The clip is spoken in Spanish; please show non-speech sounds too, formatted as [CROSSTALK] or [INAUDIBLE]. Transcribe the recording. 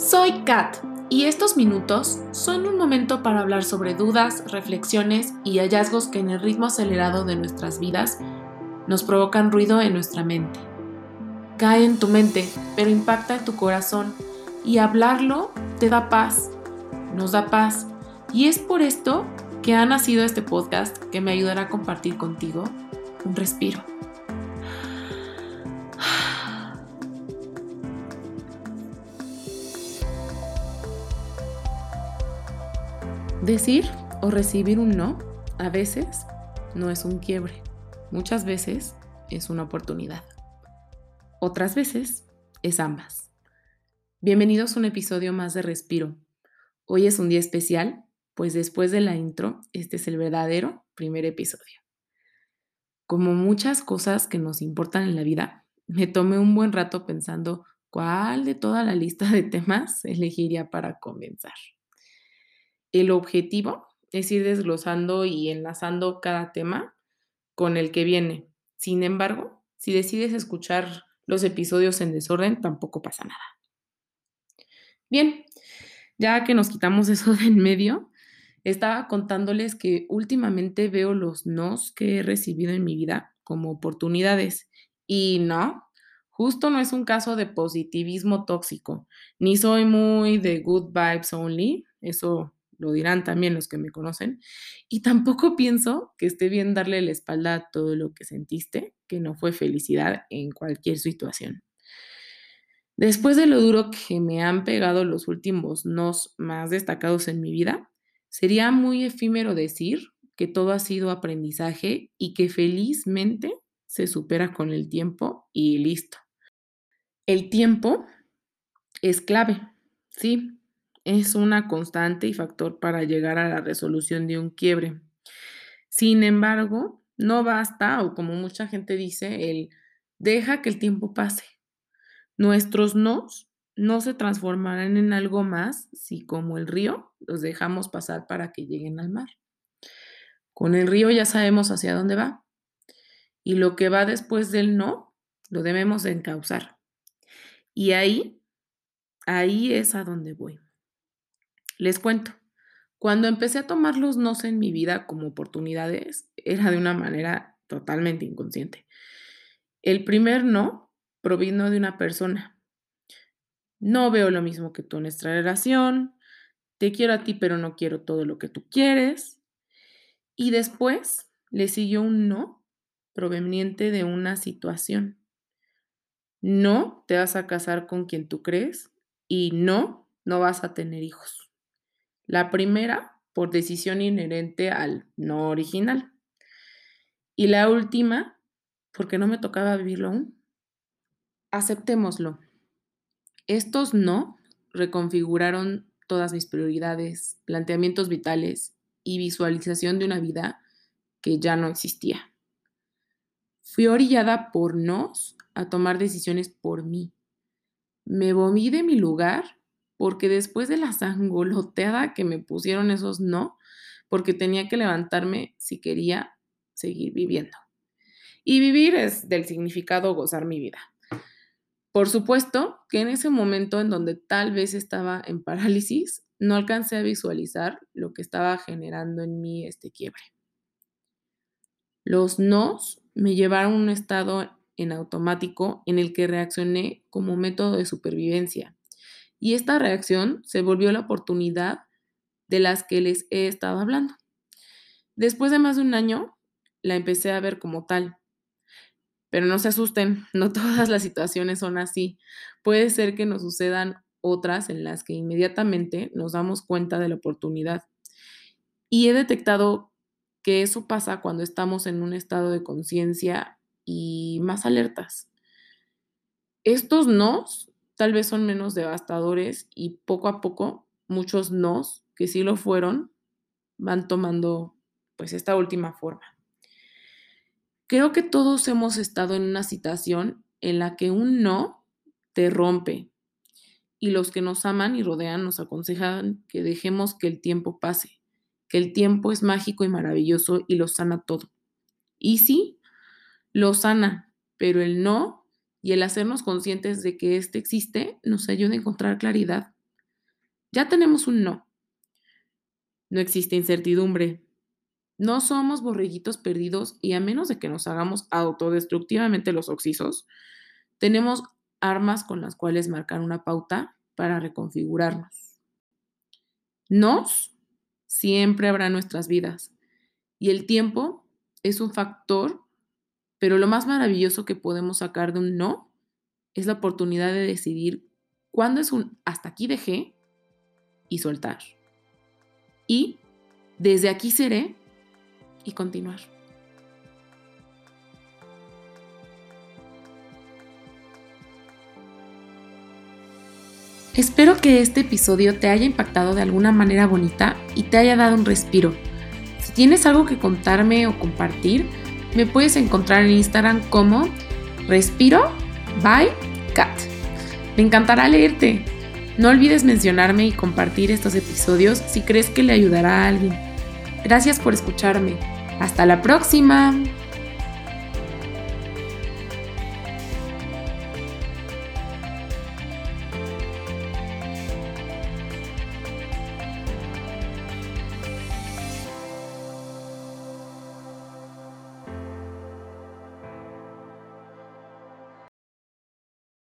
Soy Kat y estos minutos son un momento para hablar sobre dudas, reflexiones y hallazgos que en el ritmo acelerado de nuestras vidas nos provocan ruido en nuestra mente. Cae en tu mente, pero impacta en tu corazón y hablarlo te da paz, nos da paz. Y es por esto que ha nacido este podcast que me ayudará a compartir contigo un respiro. Decir o recibir un no a veces no es un quiebre, muchas veces es una oportunidad. Otras veces es ambas. Bienvenidos a un episodio más de Respiro. Hoy es un día especial, pues después de la intro, este es el verdadero primer episodio. Como muchas cosas que nos importan en la vida, me tomé un buen rato pensando cuál de toda la lista de temas [LAUGHS] elegiría para comenzar. El objetivo es ir desglosando y enlazando cada tema con el que viene. Sin embargo, si decides escuchar los episodios en desorden, tampoco pasa nada. Bien, ya que nos quitamos [LAUGHS] eso de en medio, estaba contándoles que últimamente veo los nos que he recibido en mi vida como oportunidades. Y no, justo no es un caso de positivismo tóxico, ni soy muy de good vibes only, eso lo dirán también los que me conocen, y tampoco pienso que esté bien darle la espalda a todo lo que sentiste, que no fue felicidad en cualquier situación. Después de lo duro que me han pegado los últimos nos más destacados en mi vida, sería muy efímero decir que todo ha sido aprendizaje y que felizmente se supera con el tiempo y listo. El tiempo es clave, sí, es una constante y factor para llegar a la resolución de un quiebre. Sin embargo, no basta, o como mucha gente dice, el deja que el tiempo pase. Nuestros nos no se transformarán en algo más si como el río los dejamos pasar para que lleguen al mar. Con el río ya sabemos hacia dónde va y lo que va después del no lo debemos encauzar. Y ahí, ahí es a donde voy. Les cuento, cuando empecé a tomar los nos en mi vida como oportunidades, era de una manera totalmente inconsciente. El primer no provino de una persona. No veo lo mismo que tú en nuestra relación, te quiero a ti pero no quiero todo lo que tú quieres. Y después le siguió un no proveniente de una situación. No te vas a casar con quien tú crees y no, no vas a tener hijos. La primera, por decisión inherente al no original. Y la última, porque no me tocaba vivirlo aún. Aceptémoslo. Estos no reconfiguraron todas mis prioridades, planteamientos vitales y visualización de una vida que ya no existía. Fui orillada por nos a tomar decisiones por mí. Me moví de mi lugar porque después de la sangoloteada que me pusieron esos no, porque tenía que levantarme si quería seguir viviendo. Y vivir es del significado gozar mi vida. Por supuesto que en ese momento en donde tal vez estaba en parálisis, no alcancé a visualizar lo que estaba generando en mí este quiebre. Los nos me llevaron a un estado en automático en el que reaccioné como método de supervivencia y esta reacción se volvió la oportunidad de las que les he estado hablando. Después de más de un año, la empecé a ver como tal. Pero no se asusten, [LAUGHS] no todas las situaciones son así. Puede ser que nos sucedan otras en las que inmediatamente nos damos cuenta de la oportunidad. Y he detectado que eso pasa cuando estamos en un estado de conciencia y más alertas. Estos nos tal vez son menos devastadores y poco a poco muchos nos, que sí lo fueron, van tomando pues esta última forma. Creo que todos hemos estado en una situación en la que un no te rompe y los que nos aman y rodean nos aconsejan que dejemos que el tiempo pase, que el tiempo es mágico y maravilloso y lo sana todo. Y sí, lo sana, pero el no y el hacernos conscientes de que éste existe nos ayuda a encontrar claridad, Ya tenemos un no. No existe incertidumbre. No somos borreguitos perdidos y a menos de que nos hagamos autodestructivamente los oxisos, tenemos armas con las cuales marcar una pauta para reconfigurarnos. Nos siempre habrá nuestras vidas y el tiempo es un factor, pero lo más maravilloso que podemos sacar de un no es la oportunidad de decidir cuándo es un hasta aquí dejé y soltar. Y desde aquí seré y continuar. Espero que este episodio te haya impactado de alguna manera bonita y te haya dado un respiro. Si tienes algo que contarme o compartir, me puedes encontrar en Instagram como Respiro by Cat. Me encantará leerte. No olvides mencionarme y compartir estos episodios si crees que le ayudará a alguien. Gracias por escucharme. Hasta la próxima.